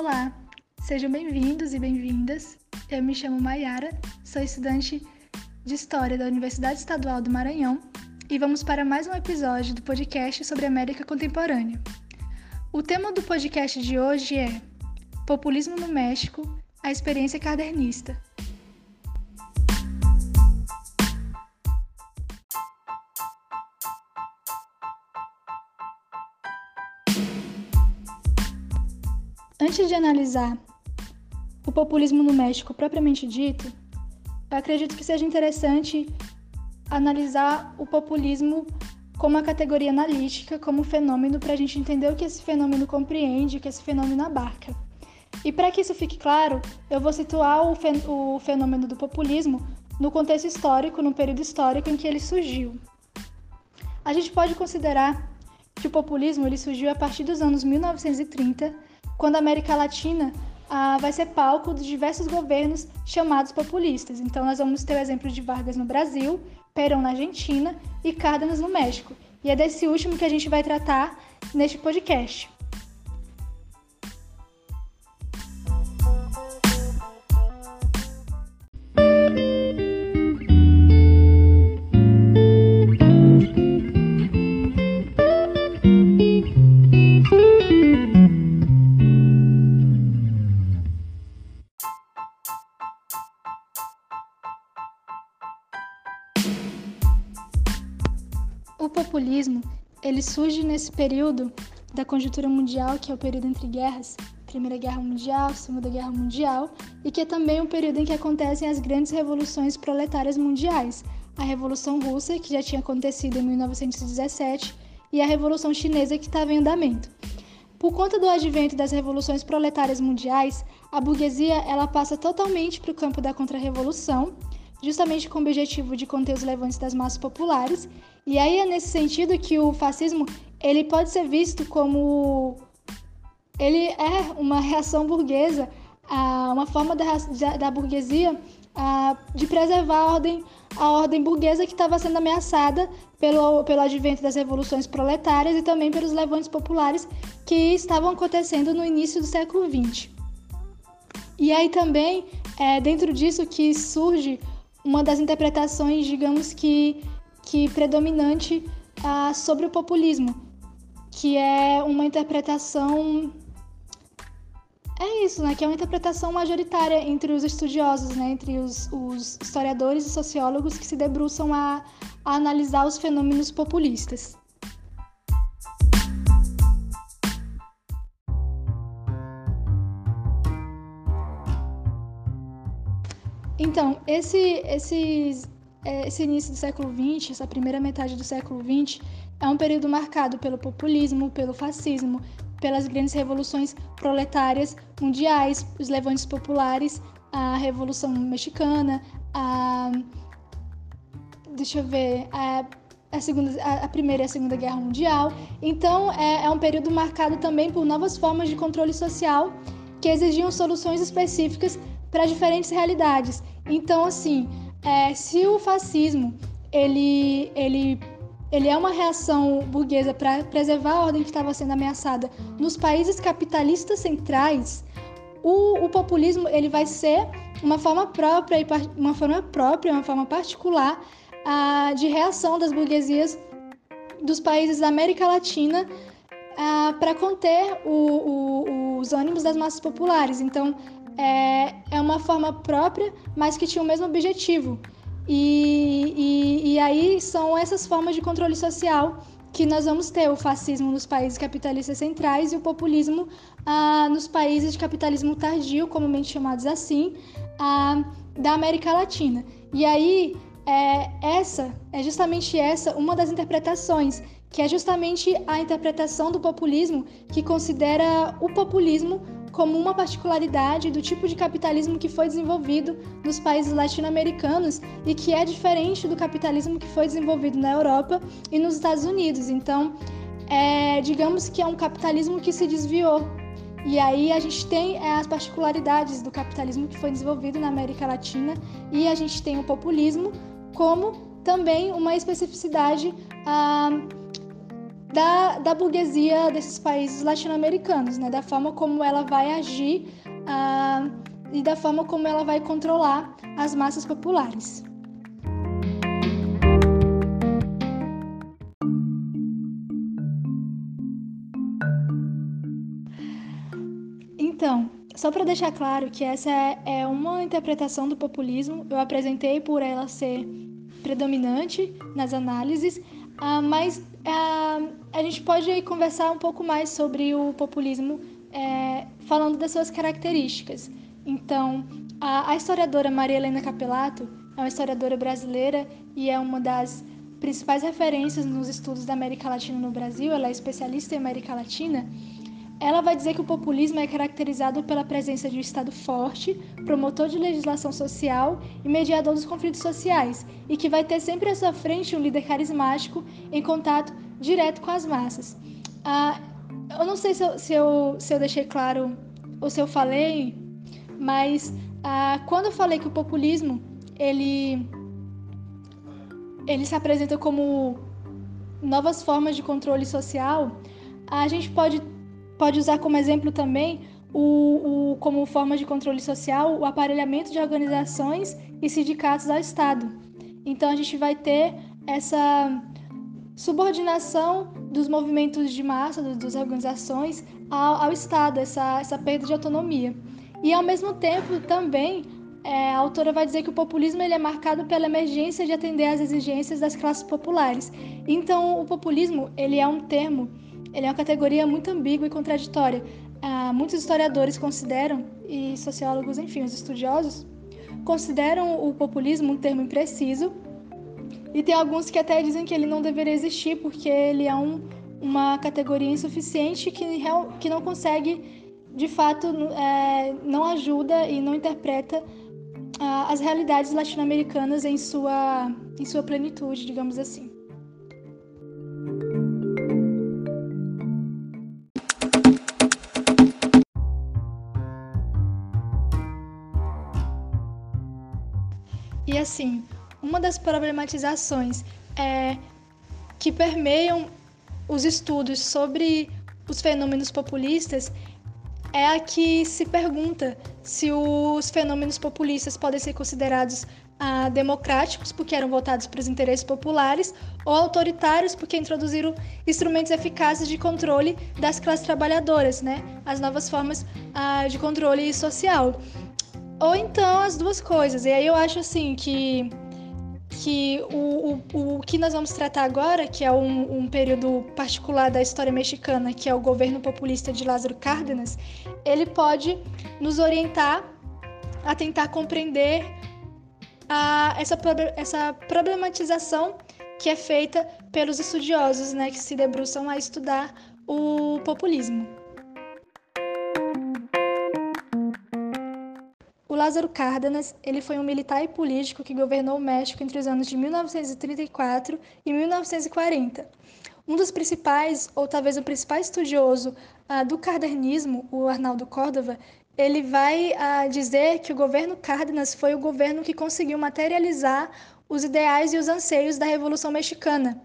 Olá, sejam bem-vindos e bem-vindas. Eu me chamo Maiara, sou estudante de História da Universidade Estadual do Maranhão e vamos para mais um episódio do podcast sobre América Contemporânea. O tema do podcast de hoje é Populismo no México, a experiência cadernista. Antes de analisar o populismo no México propriamente dito, eu acredito que seja interessante analisar o populismo como uma categoria analítica, como fenômeno, para a gente entender o que esse fenômeno compreende, o que esse fenômeno abarca. E para que isso fique claro, eu vou situar o, fenômeno do populismo no contexto histórico, no período histórico em que ele surgiu. A gente pode considerar que o populismo ele surgiu a partir dos anos 1930 quando a América Latina ah, vai ser palco de diversos governos chamados populistas. Então, nós vamos ter o exemplo de Vargas no Brasil, Perón na Argentina e Cárdenas no México. E é desse último que a gente vai tratar neste podcast. Ele surge nesse período da conjuntura mundial, que é o período entre guerras, Primeira Guerra Mundial, Segunda Guerra Mundial, e que é também um período em que acontecem as grandes revoluções proletárias mundiais, a Revolução Russa, que já tinha acontecido em 1917, e a Revolução Chinesa, que estava em andamento. Por conta do advento das revoluções proletárias mundiais, a burguesia ela passa totalmente para o campo da contra-revolução, justamente com o objetivo de conter os levantes das massas populares e aí é nesse sentido que o fascismo ele pode ser visto como ele é uma reação burguesa, uma forma da, da burguesia de preservar a ordem, a ordem burguesa que estava sendo ameaçada pelo, pelo advento das revoluções proletárias e também pelos levantes populares que estavam acontecendo no início do século XX. E aí também, é dentro disso que surge uma das interpretações, digamos que que predominante ah, sobre o populismo, que é uma interpretação é isso, né? Que é uma interpretação majoritária entre os estudiosos, né? Entre os, os historiadores e sociólogos que se debruçam a, a analisar os fenômenos populistas. Então, esse, esses é, esse início do século XX, essa primeira metade do século XX, é um período marcado pelo populismo, pelo fascismo, pelas grandes revoluções proletárias mundiais, os levantes populares, a Revolução Mexicana, a. Deixa eu ver. A, a, segunda, a, Primeira e a Segunda Guerra Mundial. Então, é, é um período marcado também por novas formas de controle social que exigiam soluções específicas para diferentes realidades. Então, assim, é, se o fascismo ele, ele, ele é uma reação burguesa para preservar a ordem que estava sendo ameaçada nos países capitalistas centrais, o, o, populismo ele vai ser uma forma própria, uma forma própria, uma forma particular de reação das burguesias dos países da América Latina para conter o, o, os ânimos das massas populares. Então, é, é uma forma própria, mas que tinha o mesmo objetivo. E, e, e aí são essas formas de controle social que nós vamos ter o fascismo nos países capitalistas centrais e o populismo ah, nos países de capitalismo tardio, comumente chamados assim, ah, da América Latina. E aí, é, essa é justamente essa uma das interpretações, que é justamente a interpretação do populismo que considera o populismo como uma particularidade do tipo de capitalismo que foi desenvolvido nos países latino-americanos e que é diferente do capitalismo que foi desenvolvido na Europa e nos Estados Unidos. Então, é, digamos que é um capitalismo que se desviou. E aí a gente tem é, as particularidades do capitalismo que foi desenvolvido na América Latina e a gente tem o populismo como também uma especificidade ah, da, da burguesia desses países latino-americanos, né? da forma como ela vai agir uh, e da forma como ela vai controlar as massas populares. Então, só para deixar claro que essa é, é uma interpretação do populismo, eu apresentei por ela ser predominante nas análises, uh, mas uh, a gente pode conversar um pouco mais sobre o populismo é, falando das suas características. Então, a, a historiadora Maria Helena Capelato é uma historiadora brasileira e é uma das principais referências nos estudos da América Latina no Brasil, ela é especialista em América Latina. Ela vai dizer que o populismo é caracterizado pela presença de um Estado forte, promotor de legislação social e mediador dos conflitos sociais, e que vai ter sempre à sua frente um líder carismático em contato direto com as massas. Ah, eu não sei se eu, se, eu, se eu deixei claro ou se eu falei, mas ah, quando eu falei que o populismo ele, ele se apresenta como novas formas de controle social, a gente pode pode usar como exemplo também o, o, como forma de controle social o aparelhamento de organizações e sindicatos ao Estado. Então a gente vai ter essa subordinação dos movimentos de massa, das organizações, ao, ao Estado, essa, essa perda de autonomia. E ao mesmo tempo também é, a autora vai dizer que o populismo ele é marcado pela emergência de atender às exigências das classes populares. Então o populismo ele é um termo ele é uma categoria muito ambígua e contraditória. Ah, muitos historiadores consideram, e sociólogos, enfim, os estudiosos, consideram o populismo um termo impreciso, e tem alguns que até dizem que ele não deveria existir porque ele é um, uma categoria insuficiente que, que não consegue, de fato, é, não ajuda e não interpreta ah, as realidades latino-americanas em sua, em sua plenitude, digamos assim. Assim, uma das problematizações é, que permeiam os estudos sobre os fenômenos populistas é a que se pergunta se os fenômenos populistas podem ser considerados ah, democráticos, porque eram voltados para os interesses populares, ou autoritários, porque introduziram instrumentos eficazes de controle das classes trabalhadoras, né? as novas formas ah, de controle social. Ou então as duas coisas. E aí eu acho assim que que o, o, o que nós vamos tratar agora, que é um, um, período particular da história mexicana, que é o governo populista de Lázaro Cárdenas, ele pode nos orientar a tentar compreender a, essa, essa problematização que é feita pelos estudiosos né, que se debruçam a estudar o populismo. Lázaro Cárdenas, ele foi um militar e político que governou o México entre os anos de 1934 e 1940. Um dos principais, ou talvez o principal estudioso uh, do cardenismo, o Arnaldo Córdova, ele vai uh, dizer que o governo Cárdenas foi o governo que conseguiu materializar os ideais e os anseios da Revolução Mexicana,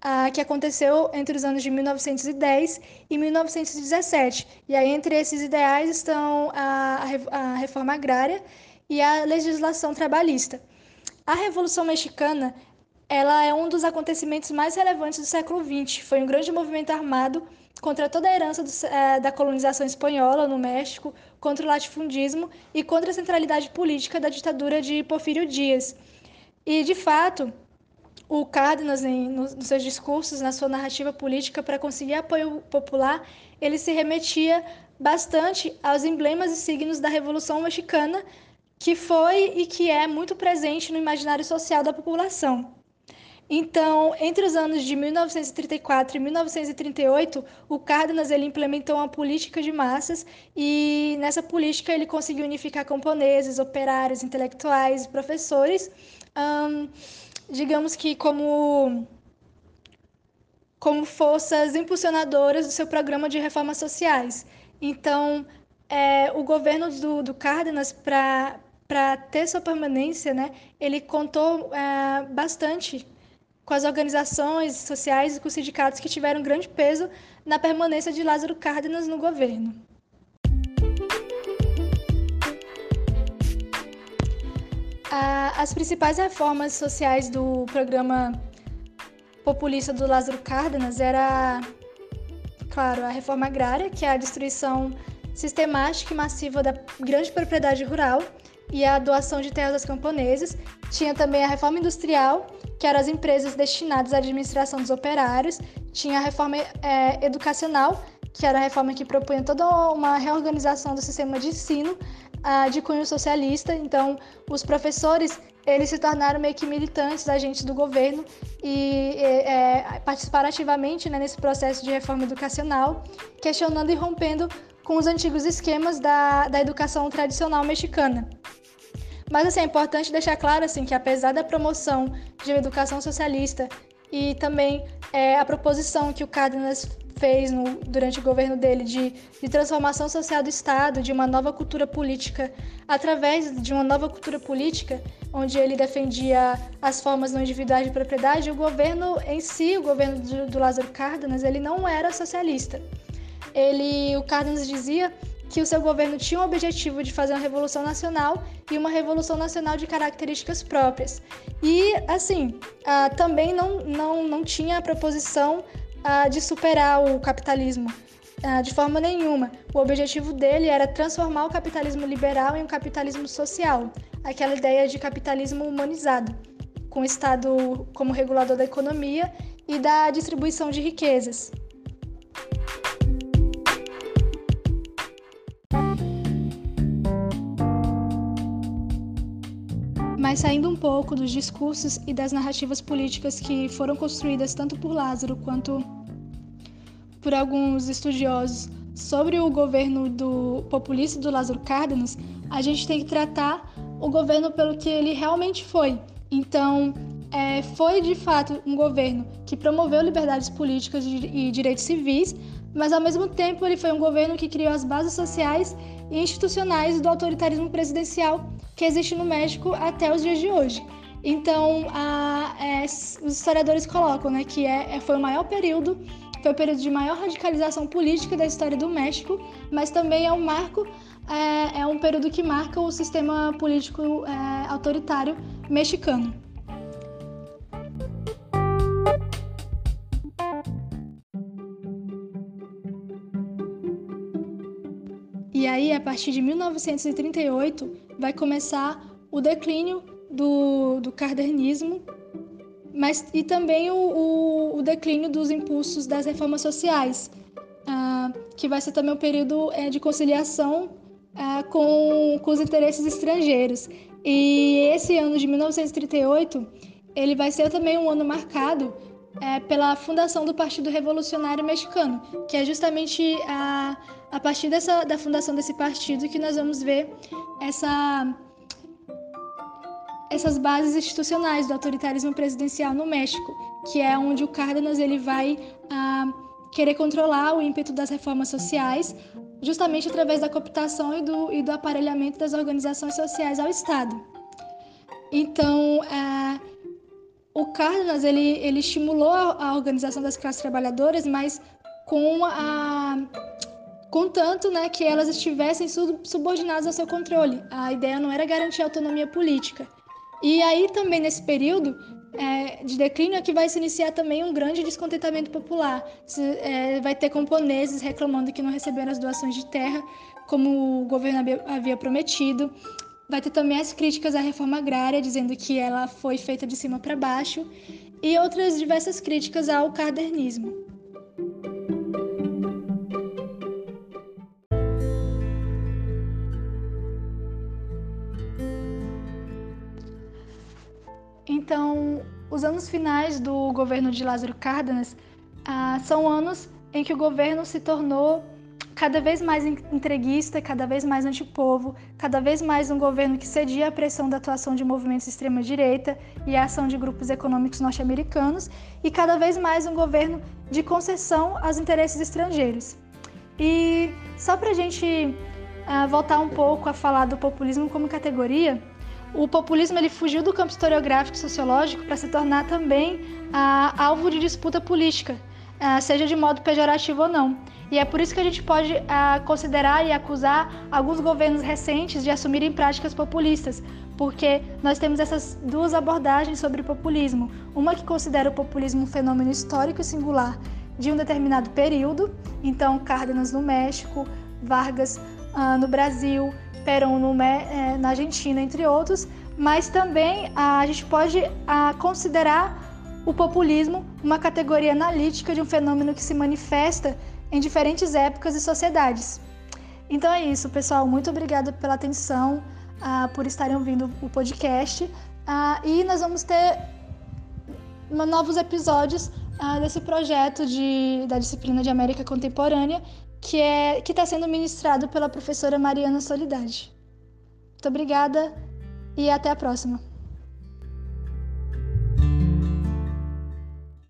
ah, que aconteceu entre os anos de 1910 e 1917. E aí, entre esses ideais estão a, a reforma agrária e a legislação trabalhista. A Revolução Mexicana ela é um dos acontecimentos mais relevantes do século XX. Foi um grande movimento armado contra toda a herança do, é, da colonização espanhola no México, contra o latifundismo e contra a centralidade política da ditadura de Porfírio Dias. E, de fato, o Cárdenas, em, nos, nos seus discursos, na sua narrativa política, para conseguir apoio popular, ele se remetia bastante aos emblemas e signos da Revolução Mexicana, que foi e que é muito presente no imaginário social da população. Então, entre os anos de 1934 e 1938, o Cárdenas ele implementou uma política de massas e nessa política ele conseguiu unificar camponeses, operários, intelectuais, professores. Um, digamos que como como forças impulsionadoras do seu programa de reformas sociais. Então, é, o governo do, do Cárdenas, para ter sua permanência, né, ele contou é, bastante com as organizações sociais e com os sindicatos que tiveram grande peso na permanência de Lázaro Cárdenas no governo. As principais reformas sociais do programa populista do Lázaro Cárdenas era, claro, a reforma agrária, que é a destruição sistemática e massiva da grande propriedade rural e a doação de terras aos camponeses. Tinha também a reforma industrial, que eram as empresas destinadas à administração dos operários. Tinha a reforma é, educacional, que era a reforma que propunha toda uma reorganização do sistema de ensino de cunho socialista. Então, os professores eles se tornaram meio que militantes, agentes do governo e é, participaram ativamente né, nesse processo de reforma educacional, questionando e rompendo com os antigos esquemas da, da educação tradicional mexicana. Mas assim, é importante deixar claro assim, que apesar da promoção de uma educação socialista e também é, a proposição que o Cárdenas fez no, durante o governo dele de, de transformação social do Estado, de uma nova cultura política, através de uma nova cultura política, onde ele defendia as formas não individuais de propriedade, o governo em si, o governo do, do Lázaro Cárdenas, ele não era socialista. Ele, o Cárdenas dizia que o seu governo tinha o objetivo de fazer uma revolução nacional e uma revolução nacional de características próprias. E, assim, ah, também não, não, não tinha a proposição ah, de superar o capitalismo. Ah, de forma nenhuma. O objetivo dele era transformar o capitalismo liberal em um capitalismo social, aquela ideia de capitalismo humanizado, com o Estado como regulador da economia e da distribuição de riquezas. Mas saindo um pouco dos discursos e das narrativas políticas que foram construídas tanto por Lázaro quanto por alguns estudiosos sobre o governo do populista do Lázaro Cárdenas, a gente tem que tratar o governo pelo que ele realmente foi. Então, é, foi de fato um governo que promoveu liberdades políticas e direitos civis, mas ao mesmo tempo ele foi um governo que criou as bases sociais e institucionais do autoritarismo presidencial que existe no México até os dias de hoje. Então, a, é, os historiadores colocam né, que é, é, foi o maior período, foi o período de maior radicalização política da história do México, mas também é um marco, é, é um período que marca o sistema político é, autoritário mexicano. E aí, a partir de 1938, vai começar o declínio do, do cardenismo, mas e também o, o, o declínio dos impulsos das reformas sociais, ah, que vai ser também um período é, de conciliação ah, com, com os interesses estrangeiros. E esse ano de 1938, ele vai ser também um ano marcado é, pela fundação do Partido Revolucionário Mexicano, que é justamente a, a partir dessa, da fundação desse partido que nós vamos ver essa, essas bases institucionais do autoritarismo presidencial no México, que é onde o Cárdenas ele vai ah, querer controlar o ímpeto das reformas sociais, justamente através da cooptação e do, e do aparelhamento das organizações sociais ao Estado. Então, ah, o Cárdenas ele, ele estimulou a, organização das classes trabalhadoras, mas com a contanto né, que elas estivessem subordinadas ao seu controle. A ideia não era garantir autonomia política. E aí também nesse período é, de declínio é que vai se iniciar também um grande descontentamento popular. Se, é, vai ter camponeses reclamando que não receberam as doações de terra como o governo havia prometido. Vai ter também as críticas à reforma agrária, dizendo que ela foi feita de cima para baixo, e outras diversas críticas ao cardernismo. Então, os anos finais do governo de Lázaro Cárdenas ah, são anos em que o governo se tornou cada vez mais entreguista, cada vez mais antipovo, cada vez mais um governo que cedia à pressão da atuação de movimentos extrema-direita e à ação de grupos econômicos norte-americanos, e cada vez mais um governo de concessão aos interesses estrangeiros. E só para a gente uh, voltar um pouco a falar do populismo como categoria, o populismo ele fugiu do campo historiográfico e sociológico para se tornar também ah, alvo de disputa política, ah, seja de modo pejorativo ou não. E é por isso que a gente pode ah, considerar e acusar alguns governos recentes de assumirem práticas populistas, porque nós temos essas duas abordagens sobre populismo. Uma que considera o populismo um fenômeno histórico e singular de um determinado período, então Cárdenas no México, Vargas ah, no Brasil, Perón no, eh, na Argentina, entre outros, mas também ah, a gente pode ah, considerar o populismo uma categoria analítica de um fenômeno que se manifesta em diferentes épocas e sociedades. Então é isso, pessoal. Muito obrigada pela atenção, uh, por estarem ouvindo o podcast. Uh, e nós vamos ter novos episódios uh, desse projeto de, da disciplina de América Contemporânea, que é que está sendo ministrado pela professora Mariana Solidade. Muito obrigada e até a próxima.